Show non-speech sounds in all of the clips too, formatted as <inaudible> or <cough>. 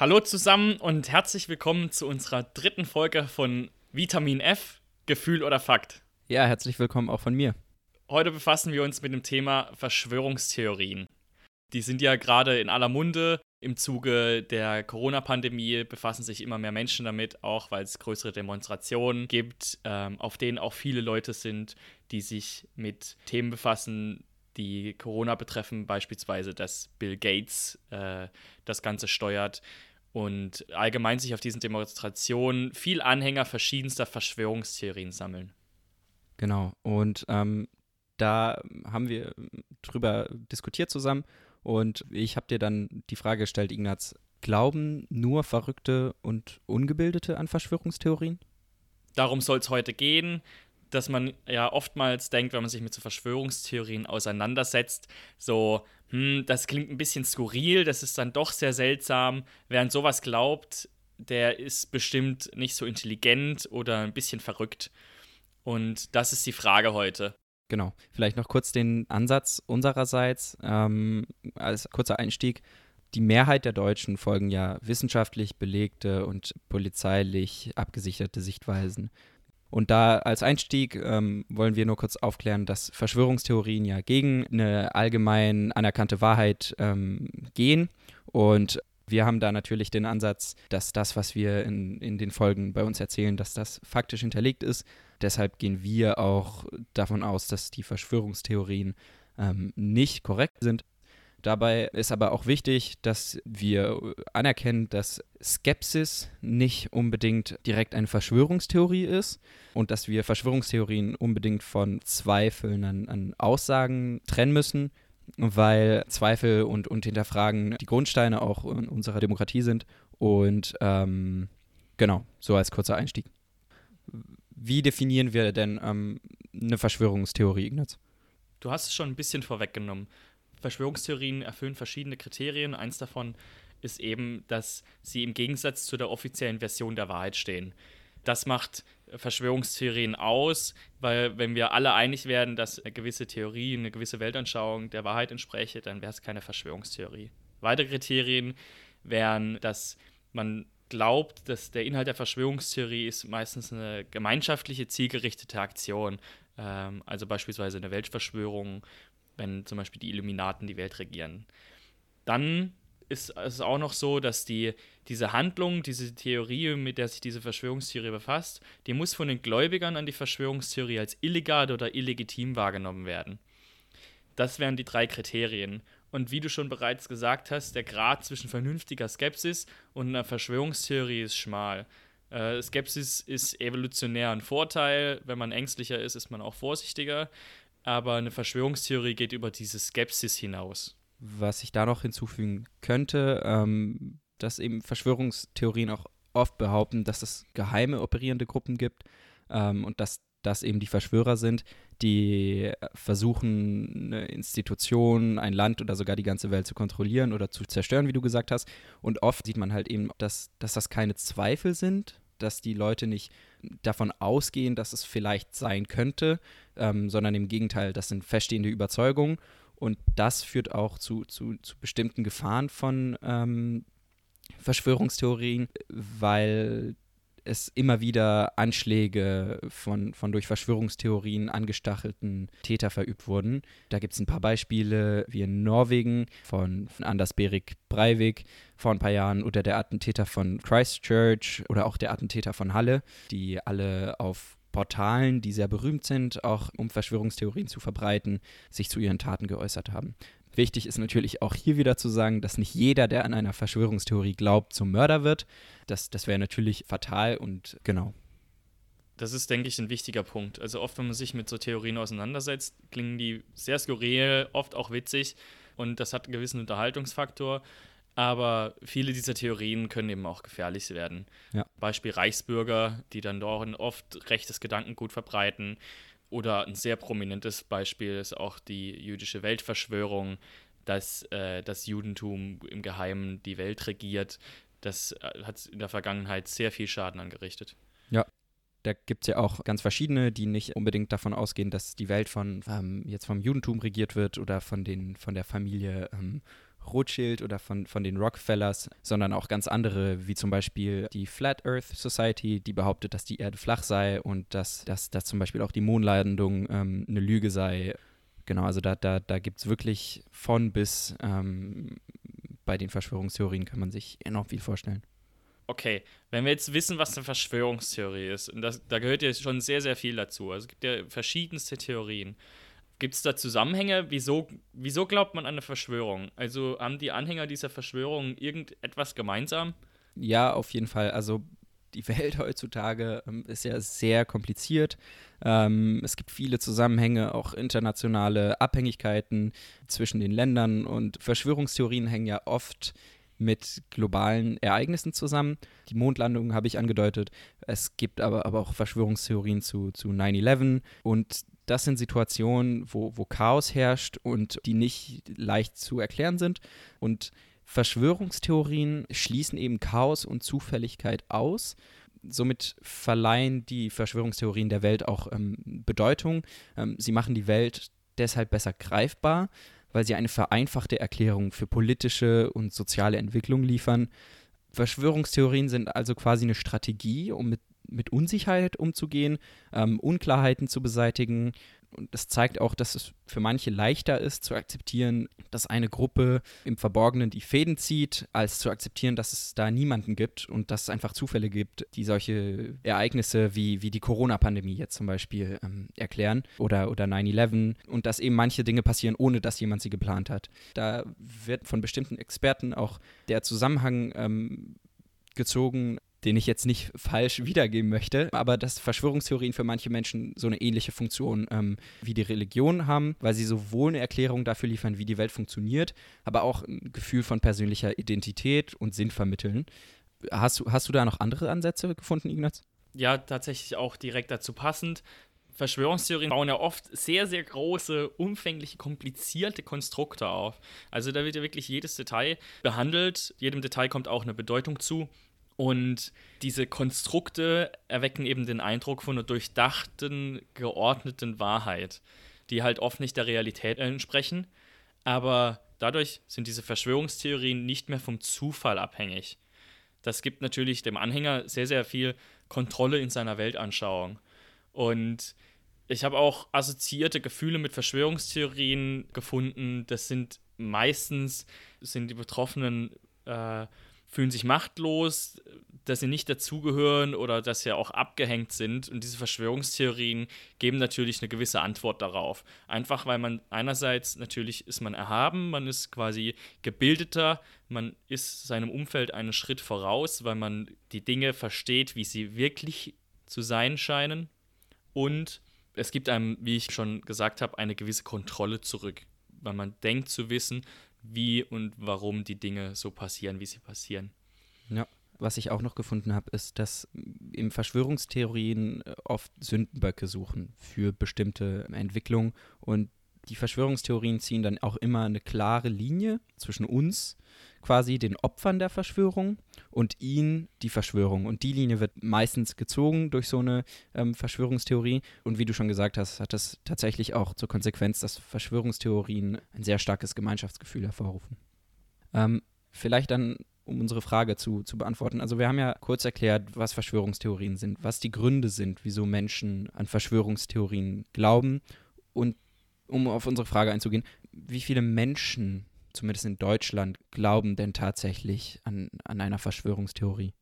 Hallo zusammen und herzlich willkommen zu unserer dritten Folge von Vitamin F, Gefühl oder Fakt. Ja, herzlich willkommen auch von mir. Heute befassen wir uns mit dem Thema Verschwörungstheorien. Die sind ja gerade in aller Munde. Im Zuge der Corona-Pandemie befassen sich immer mehr Menschen damit, auch weil es größere Demonstrationen gibt, ähm, auf denen auch viele Leute sind, die sich mit Themen befassen, die Corona betreffen, beispielsweise, dass Bill Gates äh, das Ganze steuert und allgemein sich auf diesen Demonstrationen viel Anhänger verschiedenster Verschwörungstheorien sammeln. Genau, und ähm, da haben wir drüber diskutiert zusammen und ich habe dir dann die Frage gestellt, Ignaz, glauben nur Verrückte und Ungebildete an Verschwörungstheorien? Darum soll es heute gehen dass man ja oftmals denkt, wenn man sich mit so Verschwörungstheorien auseinandersetzt, so, hm, das klingt ein bisschen skurril, das ist dann doch sehr seltsam. Wer an sowas glaubt, der ist bestimmt nicht so intelligent oder ein bisschen verrückt. Und das ist die Frage heute. Genau. Vielleicht noch kurz den Ansatz unsererseits ähm, als kurzer Einstieg. Die Mehrheit der Deutschen folgen ja wissenschaftlich belegte und polizeilich abgesicherte Sichtweisen. Und da als Einstieg ähm, wollen wir nur kurz aufklären, dass Verschwörungstheorien ja gegen eine allgemein anerkannte Wahrheit ähm, gehen. Und wir haben da natürlich den Ansatz, dass das, was wir in, in den Folgen bei uns erzählen, dass das faktisch hinterlegt ist. Deshalb gehen wir auch davon aus, dass die Verschwörungstheorien ähm, nicht korrekt sind. Dabei ist aber auch wichtig, dass wir anerkennen, dass Skepsis nicht unbedingt direkt eine Verschwörungstheorie ist und dass wir Verschwörungstheorien unbedingt von Zweifeln an, an Aussagen trennen müssen, weil Zweifel und, und Hinterfragen die Grundsteine auch unserer Demokratie sind. Und ähm, genau, so als kurzer Einstieg. Wie definieren wir denn ähm, eine Verschwörungstheorie, Ignaz? Du hast es schon ein bisschen vorweggenommen. Verschwörungstheorien erfüllen verschiedene Kriterien. Eins davon ist eben, dass sie im Gegensatz zu der offiziellen Version der Wahrheit stehen. Das macht Verschwörungstheorien aus, weil wenn wir alle einig werden, dass eine gewisse Theorie, eine gewisse Weltanschauung der Wahrheit entspreche, dann wäre es keine Verschwörungstheorie. Weitere Kriterien wären, dass man glaubt, dass der Inhalt der Verschwörungstheorie ist meistens eine gemeinschaftliche, zielgerichtete Aktion. Ähm, also beispielsweise eine Weltverschwörung wenn zum Beispiel die Illuminaten die Welt regieren. Dann ist es auch noch so, dass die, diese Handlung, diese Theorie, mit der sich diese Verschwörungstheorie befasst, die muss von den Gläubigern an die Verschwörungstheorie als illegal oder illegitim wahrgenommen werden. Das wären die drei Kriterien. Und wie du schon bereits gesagt hast, der Grad zwischen vernünftiger Skepsis und einer Verschwörungstheorie ist schmal. Äh, Skepsis ist evolutionär ein Vorteil. Wenn man ängstlicher ist, ist man auch vorsichtiger aber eine Verschwörungstheorie geht über diese Skepsis hinaus. Was ich da noch hinzufügen könnte, ähm, dass eben Verschwörungstheorien auch oft behaupten, dass es geheime operierende Gruppen gibt ähm, und dass das eben die Verschwörer sind, die versuchen, eine Institution, ein Land oder sogar die ganze Welt zu kontrollieren oder zu zerstören, wie du gesagt hast. Und oft sieht man halt eben, dass, dass das keine Zweifel sind, dass die Leute nicht davon ausgehen, dass es vielleicht sein könnte, ähm, sondern im Gegenteil, das sind feststehende Überzeugungen. Und das führt auch zu, zu, zu bestimmten Gefahren von ähm, Verschwörungstheorien, weil es immer wieder Anschläge von, von durch Verschwörungstheorien angestachelten Täter verübt wurden. Da gibt es ein paar Beispiele, wie in Norwegen von, von Anders Berik Breivik vor ein paar Jahren oder der Attentäter von Christchurch oder auch der Attentäter von Halle, die alle auf Portalen, die sehr berühmt sind, auch um Verschwörungstheorien zu verbreiten, sich zu ihren Taten geäußert haben. Wichtig ist natürlich auch hier wieder zu sagen, dass nicht jeder, der an einer Verschwörungstheorie glaubt, zum Mörder wird. Das, das wäre natürlich fatal und genau. Das ist, denke ich, ein wichtiger Punkt. Also oft, wenn man sich mit so Theorien auseinandersetzt, klingen die sehr skurril, oft auch witzig und das hat einen gewissen Unterhaltungsfaktor. Aber viele dieser Theorien können eben auch gefährlich werden. Ja. Beispiel Reichsbürger, die dann doch oft rechtes Gedankengut verbreiten, oder ein sehr prominentes Beispiel ist auch die jüdische Weltverschwörung, dass äh, das Judentum im Geheimen die Welt regiert. Das äh, hat in der Vergangenheit sehr viel Schaden angerichtet. Ja, da gibt es ja auch ganz verschiedene, die nicht unbedingt davon ausgehen, dass die Welt von ähm, jetzt vom Judentum regiert wird oder von den von der Familie ähm, Rothschild oder von, von den Rockefellers, sondern auch ganz andere, wie zum Beispiel die Flat Earth Society, die behauptet, dass die Erde flach sei und dass, dass, dass zum Beispiel auch die Mondlandung ähm, eine Lüge sei. Genau, also da, da, da gibt es wirklich von bis ähm, bei den Verschwörungstheorien kann man sich enorm viel vorstellen. Okay, wenn wir jetzt wissen, was eine Verschwörungstheorie ist, und das, da gehört ja schon sehr, sehr viel dazu. Also es gibt ja verschiedenste Theorien. Gibt es da Zusammenhänge? Wieso, wieso glaubt man an eine Verschwörung? Also haben die Anhänger dieser Verschwörung irgendetwas gemeinsam? Ja, auf jeden Fall. Also die Welt <laughs> heutzutage ähm, ist ja sehr kompliziert. Ähm, es gibt viele Zusammenhänge, auch internationale Abhängigkeiten zwischen den Ländern und Verschwörungstheorien hängen ja oft mit globalen Ereignissen zusammen. Die Mondlandung habe ich angedeutet. Es gibt aber, aber auch Verschwörungstheorien zu, zu 9-11 und das sind Situationen, wo, wo Chaos herrscht und die nicht leicht zu erklären sind. Und Verschwörungstheorien schließen eben Chaos und Zufälligkeit aus. Somit verleihen die Verschwörungstheorien der Welt auch ähm, Bedeutung. Ähm, sie machen die Welt deshalb besser greifbar, weil sie eine vereinfachte Erklärung für politische und soziale Entwicklung liefern. Verschwörungstheorien sind also quasi eine Strategie, um mit mit Unsicherheit umzugehen, ähm, Unklarheiten zu beseitigen. Und das zeigt auch, dass es für manche leichter ist zu akzeptieren, dass eine Gruppe im Verborgenen die Fäden zieht, als zu akzeptieren, dass es da niemanden gibt und dass es einfach Zufälle gibt, die solche Ereignisse wie, wie die Corona-Pandemie jetzt zum Beispiel ähm, erklären oder, oder 9-11 und dass eben manche Dinge passieren, ohne dass jemand sie geplant hat. Da wird von bestimmten Experten auch der Zusammenhang ähm, gezogen, den ich jetzt nicht falsch wiedergeben möchte, aber dass Verschwörungstheorien für manche Menschen so eine ähnliche Funktion ähm, wie die Religion haben, weil sie sowohl eine Erklärung dafür liefern, wie die Welt funktioniert, aber auch ein Gefühl von persönlicher Identität und Sinn vermitteln. Hast hast du da noch andere Ansätze gefunden, Ignaz? Ja, tatsächlich auch direkt dazu passend. Verschwörungstheorien bauen ja oft sehr, sehr große, umfängliche, komplizierte Konstrukte auf. Also da wird ja wirklich jedes Detail behandelt, jedem Detail kommt auch eine Bedeutung zu. Und diese Konstrukte erwecken eben den Eindruck von einer durchdachten, geordneten Wahrheit, die halt oft nicht der Realität entsprechen. Aber dadurch sind diese Verschwörungstheorien nicht mehr vom Zufall abhängig. Das gibt natürlich dem Anhänger sehr, sehr viel Kontrolle in seiner Weltanschauung. Und ich habe auch assoziierte Gefühle mit Verschwörungstheorien gefunden. Das sind meistens sind die Betroffenen äh, fühlen sich machtlos, dass sie nicht dazugehören oder dass sie auch abgehängt sind. Und diese Verschwörungstheorien geben natürlich eine gewisse Antwort darauf. Einfach weil man einerseits natürlich ist man erhaben, man ist quasi gebildeter, man ist seinem Umfeld einen Schritt voraus, weil man die Dinge versteht, wie sie wirklich zu sein scheinen. Und es gibt einem, wie ich schon gesagt habe, eine gewisse Kontrolle zurück, weil man denkt zu wissen, wie und warum die Dinge so passieren, wie sie passieren. Ja. Was ich auch noch gefunden habe, ist, dass im Verschwörungstheorien äh, oft Sündenböcke suchen für bestimmte Entwicklungen und die Verschwörungstheorien ziehen dann auch immer eine klare Linie zwischen uns, quasi den Opfern der Verschwörung, und ihnen, die Verschwörung. Und die Linie wird meistens gezogen durch so eine ähm, Verschwörungstheorie. Und wie du schon gesagt hast, hat das tatsächlich auch zur Konsequenz, dass Verschwörungstheorien ein sehr starkes Gemeinschaftsgefühl hervorrufen. Ähm, vielleicht dann um unsere Frage zu, zu beantworten. Also wir haben ja kurz erklärt, was Verschwörungstheorien sind, was die Gründe sind, wieso Menschen an Verschwörungstheorien glauben. Und um auf unsere Frage einzugehen, wie viele Menschen, zumindest in Deutschland, glauben denn tatsächlich an, an einer Verschwörungstheorie?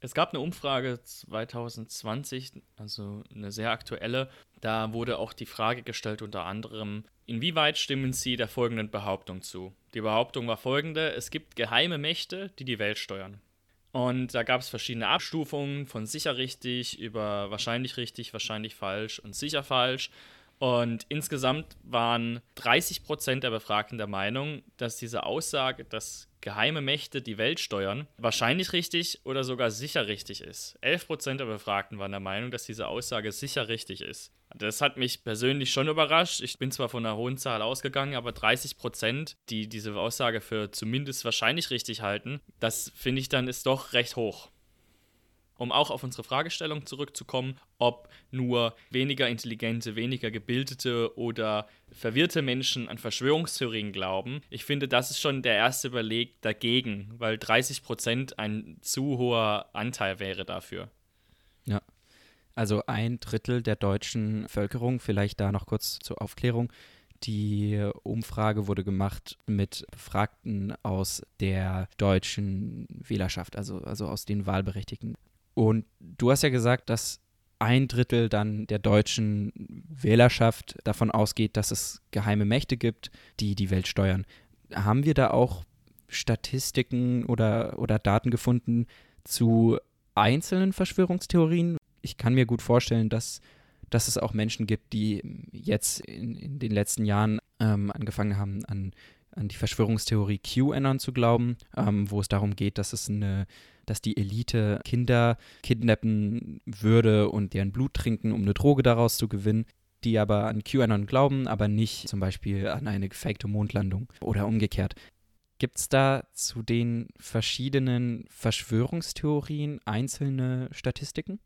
Es gab eine Umfrage 2020, also eine sehr aktuelle. Da wurde auch die Frage gestellt, unter anderem, inwieweit stimmen Sie der folgenden Behauptung zu? Die Behauptung war folgende: Es gibt geheime Mächte, die die Welt steuern. Und da gab es verschiedene Abstufungen von sicher richtig über wahrscheinlich richtig, wahrscheinlich falsch und sicher falsch. Und insgesamt waren 30 Prozent der Befragten der Meinung, dass diese Aussage, dass geheime Mächte die Welt steuern, wahrscheinlich richtig oder sogar sicher richtig ist. 11 Prozent der Befragten waren der Meinung, dass diese Aussage sicher richtig ist. Das hat mich persönlich schon überrascht. Ich bin zwar von einer hohen Zahl ausgegangen, aber 30 Prozent, die diese Aussage für zumindest wahrscheinlich richtig halten, das finde ich dann ist doch recht hoch. Um auch auf unsere Fragestellung zurückzukommen, ob nur weniger intelligente, weniger gebildete oder verwirrte Menschen an Verschwörungstheorien glauben. Ich finde, das ist schon der erste Beleg dagegen, weil 30 Prozent ein zu hoher Anteil wäre dafür. Ja. Also ein Drittel der deutschen Bevölkerung, vielleicht da noch kurz zur Aufklärung. Die Umfrage wurde gemacht mit Befragten aus der deutschen Wählerschaft, also, also aus den Wahlberechtigten. Und du hast ja gesagt, dass ein Drittel dann der deutschen Wählerschaft davon ausgeht, dass es geheime Mächte gibt, die die Welt steuern. Haben wir da auch Statistiken oder, oder Daten gefunden zu einzelnen Verschwörungstheorien? Ich kann mir gut vorstellen, dass, dass es auch Menschen gibt, die jetzt in, in den letzten Jahren ähm, angefangen haben, an, an die Verschwörungstheorie QAnon zu glauben, ähm, wo es darum geht, dass es eine dass die Elite Kinder kidnappen würde und deren Blut trinken, um eine Droge daraus zu gewinnen die aber an QAnon glauben, aber nicht zum Beispiel an eine gefakte Mondlandung oder umgekehrt. Gibt es da zu den verschiedenen Verschwörungstheorien einzelne Statistiken?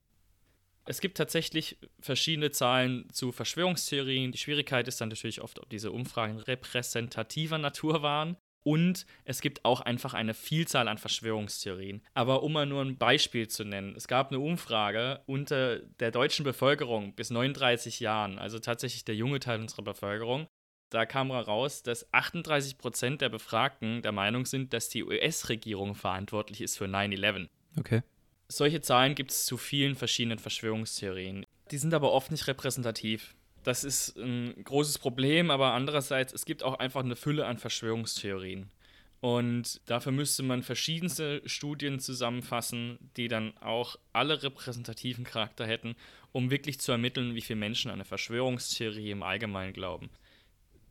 Es gibt tatsächlich verschiedene Zahlen zu Verschwörungstheorien. Die Schwierigkeit ist dann natürlich oft, ob diese Umfragen repräsentativer Natur waren. Und es gibt auch einfach eine Vielzahl an Verschwörungstheorien. Aber um mal nur ein Beispiel zu nennen, es gab eine Umfrage unter der deutschen Bevölkerung bis 39 Jahren, also tatsächlich der junge Teil unserer Bevölkerung. Da kam heraus, dass 38 Prozent der Befragten der Meinung sind, dass die US-Regierung verantwortlich ist für 9-11. Okay. Solche Zahlen gibt es zu vielen verschiedenen Verschwörungstheorien. Die sind aber oft nicht repräsentativ. Das ist ein großes Problem, aber andererseits, es gibt auch einfach eine Fülle an Verschwörungstheorien. Und dafür müsste man verschiedenste Studien zusammenfassen, die dann auch alle repräsentativen Charakter hätten, um wirklich zu ermitteln, wie viele Menschen an eine Verschwörungstheorie im Allgemeinen glauben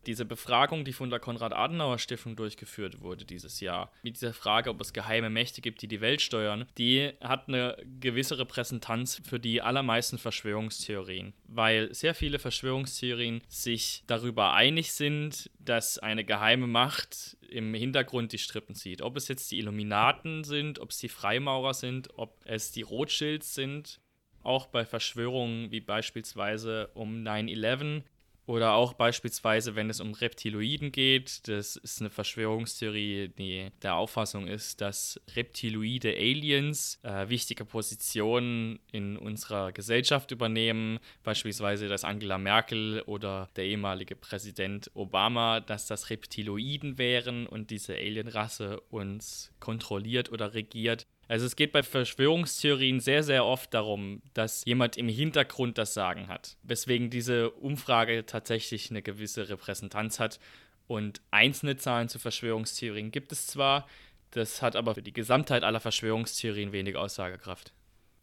diese Befragung, die von der Konrad-Adenauer-Stiftung durchgeführt wurde dieses Jahr, mit dieser Frage, ob es geheime Mächte gibt, die die Welt steuern, die hat eine gewisse Repräsentanz für die allermeisten Verschwörungstheorien, weil sehr viele Verschwörungstheorien sich darüber einig sind, dass eine geheime Macht im Hintergrund die Strippen zieht. Ob es jetzt die Illuminaten sind, ob es die Freimaurer sind, ob es die Rothschilds sind. Auch bei Verschwörungen wie beispielsweise um 9-11 oder auch beispielsweise, wenn es um Reptiloiden geht, das ist eine Verschwörungstheorie, die der Auffassung ist, dass reptiloide Aliens äh, wichtige Positionen in unserer Gesellschaft übernehmen, beispielsweise dass Angela Merkel oder der ehemalige Präsident Obama, dass das Reptiloiden wären und diese Alienrasse uns kontrolliert oder regiert. Also es geht bei Verschwörungstheorien sehr, sehr oft darum, dass jemand im Hintergrund das Sagen hat. Weswegen diese Umfrage tatsächlich eine gewisse Repräsentanz hat. Und einzelne Zahlen zu Verschwörungstheorien gibt es zwar, das hat aber für die Gesamtheit aller Verschwörungstheorien wenig Aussagekraft.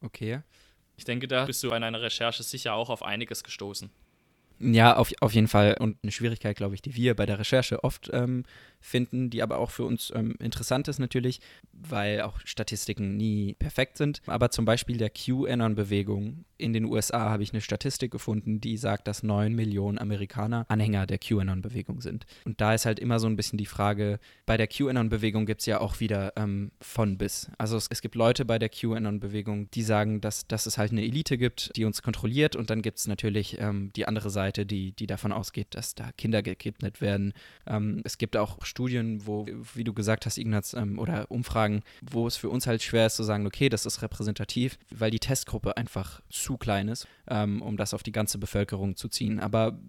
Okay. Ich denke, da bist du bei deiner Recherche sicher auch auf einiges gestoßen. Ja, auf, auf jeden Fall. Und eine Schwierigkeit, glaube ich, die wir bei der Recherche oft ähm, finden, die aber auch für uns ähm, interessant ist natürlich, weil auch Statistiken nie perfekt sind. Aber zum Beispiel der QAnon-Bewegung in den USA habe ich eine Statistik gefunden, die sagt, dass 9 Millionen Amerikaner Anhänger der QAnon-Bewegung sind. Und da ist halt immer so ein bisschen die Frage, bei der QAnon-Bewegung gibt es ja auch wieder ähm, von bis. Also es, es, gibt Leute bei der QAnon-Bewegung, die sagen, dass, dass es halt eine Elite gibt, die uns kontrolliert. Und dann gibt es natürlich ähm, die andere Seite, die, die davon ausgeht, dass da Kinder gekidnappt werden. Ähm, es gibt auch Studien, wo, wie du gesagt hast, Ignaz, ähm, oder Umfragen, wo es für uns halt schwer ist zu sagen, okay, das ist repräsentativ, weil die Testgruppe einfach zu klein ist, ähm, um das auf die ganze Bevölkerung zu ziehen. Aber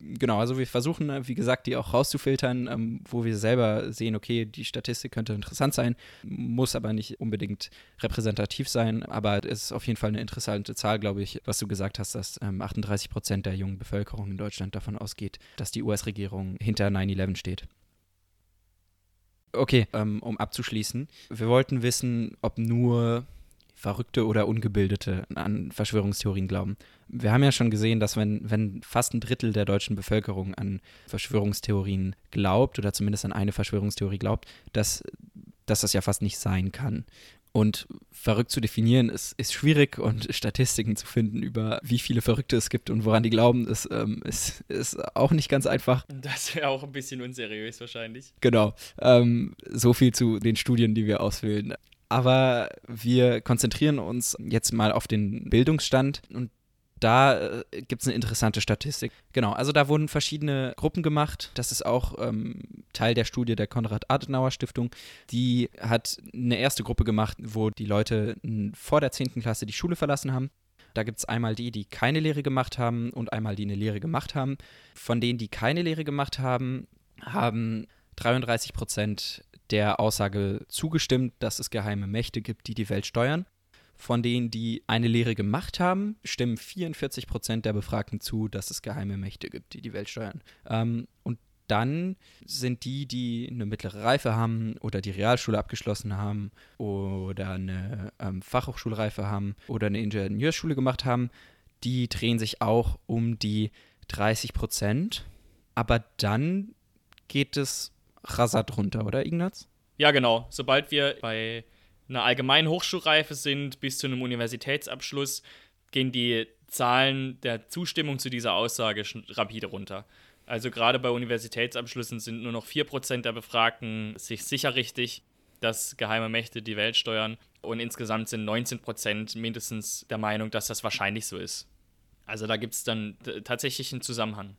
genau, also wir versuchen, äh, wie gesagt, die auch rauszufiltern, ähm, wo wir selber sehen, okay, die Statistik könnte interessant sein, muss aber nicht unbedingt repräsentativ sein, aber es ist auf jeden Fall eine interessante Zahl, glaube ich, was du gesagt hast, dass ähm, 38 Prozent der jungen Bevölkerung in Deutschland davon ausgeht, dass die US-Regierung hinter 9-11 steht. Okay, ähm, um abzuschließen. Wir wollten wissen, ob nur Verrückte oder Ungebildete an Verschwörungstheorien glauben. Wir haben ja schon gesehen, dass wenn, wenn fast ein Drittel der deutschen Bevölkerung an Verschwörungstheorien glaubt oder zumindest an eine Verschwörungstheorie glaubt, dass, dass das ja fast nicht sein kann. Und verrückt zu definieren ist, ist schwierig und Statistiken zu finden über wie viele Verrückte es gibt und woran die glauben, ist, ähm, ist, ist auch nicht ganz einfach. Das wäre auch ein bisschen unseriös wahrscheinlich. Genau. Ähm, so viel zu den Studien, die wir auswählen. Aber wir konzentrieren uns jetzt mal auf den Bildungsstand und da äh, gibt es eine interessante Statistik. Genau, also da wurden verschiedene Gruppen gemacht. Das ist auch ähm, Teil der Studie der Konrad-Adenauer-Stiftung. Die hat eine erste Gruppe gemacht, wo die Leute vor der 10. Klasse die Schule verlassen haben. Da gibt es einmal die, die keine Lehre gemacht haben und einmal die eine Lehre gemacht haben. Von denen, die keine Lehre gemacht haben, haben 33 Prozent der Aussage zugestimmt, dass es geheime Mächte gibt, die die Welt steuern. Von denen, die eine Lehre gemacht haben, stimmen 44 Prozent der Befragten zu, dass es geheime Mächte gibt, die die Welt steuern. Ähm, und dann sind die, die eine mittlere Reife haben oder die Realschule abgeschlossen haben oder eine ähm, Fachhochschulreife haben oder eine Ingenieurschule gemacht haben, die drehen sich auch um die 30 Prozent. Aber dann geht es rasant runter, oder Ignaz? Ja, genau. Sobald wir bei einer allgemeinen Hochschulreife sind bis zu einem Universitätsabschluss, gehen die Zahlen der Zustimmung zu dieser Aussage rapide runter. Also gerade bei Universitätsabschlüssen sind nur noch 4% der Befragten sich sicher richtig, dass geheime Mächte die Welt steuern. Und insgesamt sind 19% mindestens der Meinung, dass das wahrscheinlich so ist. Also da gibt es dann tatsächlich einen Zusammenhang.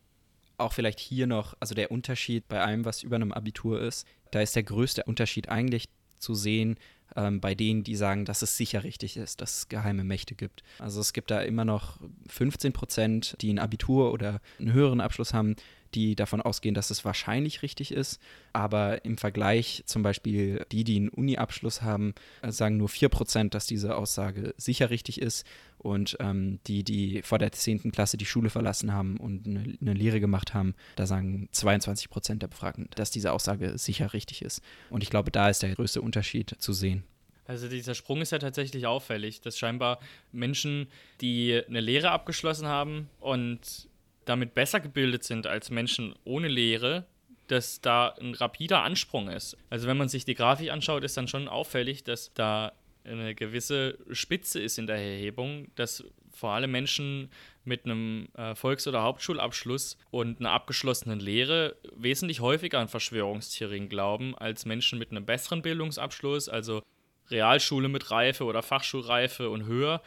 Auch vielleicht hier noch, also der Unterschied bei allem, was über einem Abitur ist, da ist der größte Unterschied eigentlich zu sehen, ähm, bei denen, die sagen, dass es sicher richtig ist, dass es geheime Mächte gibt. Also es gibt da immer noch 15 Prozent, die ein Abitur oder einen höheren Abschluss haben, die davon ausgehen, dass es wahrscheinlich richtig ist. Aber im Vergleich zum Beispiel die, die einen Uni-Abschluss haben, äh, sagen nur 4%, dass diese Aussage sicher richtig ist. Und ähm, die, die vor der 10. Klasse die Schule verlassen haben und eine, eine Lehre gemacht haben, da sagen 22% der Befragten, dass diese Aussage sicher richtig ist. Und ich glaube, da ist der größte Unterschied zu sehen. Also dieser Sprung ist ja tatsächlich auffällig, dass scheinbar Menschen, die eine Lehre abgeschlossen haben und damit besser gebildet sind als Menschen ohne Lehre, dass da ein rapider Ansprung ist. Also wenn man sich die Grafik anschaut, ist dann schon auffällig, dass da eine gewisse Spitze ist in der Erhebung, dass vor allem Menschen mit einem äh, Volks- oder Hauptschulabschluss und einer abgeschlossenen Lehre wesentlich häufiger an Verschwörungstheorien glauben als Menschen mit einem besseren Bildungsabschluss, also Realschule mit Reife oder Fachschulreife und höher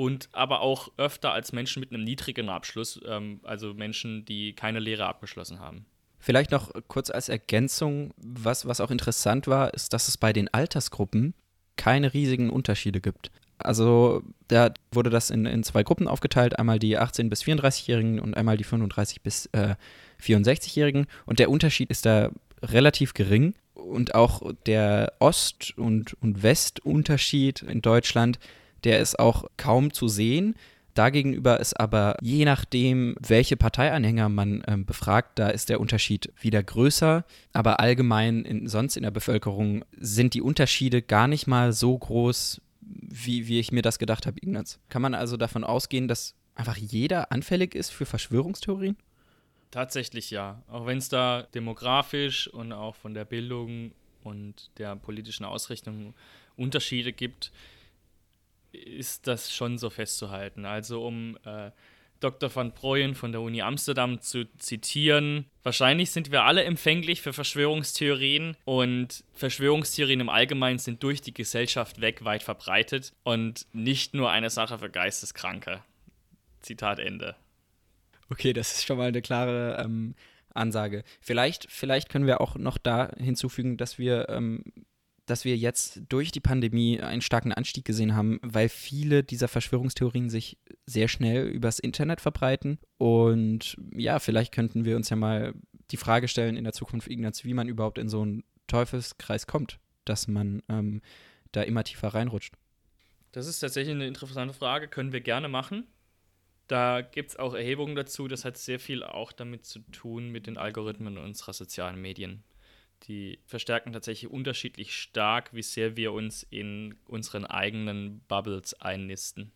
und aber auch öfter als Menschen mit einem niedrigen Abschluss, ähm, also Menschen, die keine Lehre abgeschlossen haben. Vielleicht noch kurz als Ergänzung, was, was auch interessant war, ist, dass es bei den Altersgruppen keine riesigen Unterschiede gibt. Also da wurde das in, in zwei Gruppen aufgeteilt, einmal die 18- bis 34-Jährigen und einmal die 35- bis äh, 64-Jährigen. Und der Unterschied ist da relativ gering. Und auch der Ost- und, und Westunterschied in Deutschland der ist auch kaum zu sehen. Dagegenüber ist aber je nachdem, welche Parteianhänger man ähm, befragt, da ist der Unterschied wieder größer. Aber allgemein in, sonst in der Bevölkerung sind die Unterschiede gar nicht mal so groß, wie, wie ich mir das gedacht habe, Ignaz. Kann man also davon ausgehen, dass einfach jeder anfällig ist für Verschwörungstheorien? Tatsächlich ja. Auch wenn es da demografisch und auch von der Bildung und der politischen Ausrichtung Unterschiede gibt, ist das schon so festzuhalten. Also um äh, Dr. van Brooyen von der Uni Amsterdam zu zitieren, wahrscheinlich sind wir alle empfänglich für Verschwörungstheorien und Verschwörungstheorien im Allgemeinen sind durch die Gesellschaft weg weit verbreitet und nicht nur eine Sache für Geisteskranke. Zitat Ende. Okay, das ist schon mal eine klare ähm, Ansage. Vielleicht, vielleicht können wir auch noch da hinzufügen, dass wir ähm, dass wir jetzt durch die Pandemie einen starken Anstieg gesehen haben, weil viele dieser Verschwörungstheorien sich sehr schnell übers Internet verbreiten. Und ja, vielleicht könnten wir uns ja mal die Frage stellen in der Zukunft, Ignaz, wie man überhaupt in so einen Teufelskreis kommt, dass man ähm, da immer tiefer reinrutscht. Das ist tatsächlich eine interessante Frage, können wir gerne machen. Da gibt es auch Erhebungen dazu, das hat sehr viel auch damit zu tun mit den Algorithmen unserer sozialen Medien die verstärken tatsächlich unterschiedlich stark, wie sehr wir uns in unseren eigenen Bubbles einnisten.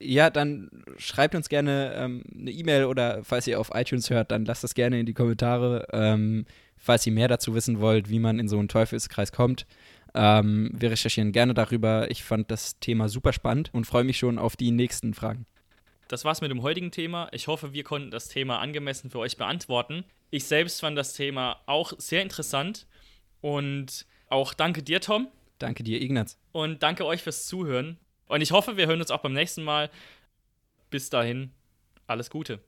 Ja, dann schreibt uns gerne ähm, eine E-Mail oder falls ihr auf iTunes hört, dann lasst das gerne in die Kommentare, ähm, falls ihr mehr dazu wissen wollt, wie man in so einen Teufelskreis kommt. Ähm, wir recherchieren gerne darüber. Ich fand das Thema super spannend und freue mich schon auf die nächsten Fragen. Das war's mit dem heutigen Thema. Ich hoffe, wir konnten das Thema angemessen für euch beantworten. Ich selbst fand das Thema auch sehr interessant und auch danke dir, Tom. Danke dir, Ignaz. Und danke euch fürs Zuhören. Und ich hoffe, wir hören uns auch beim nächsten Mal. Bis dahin, alles Gute.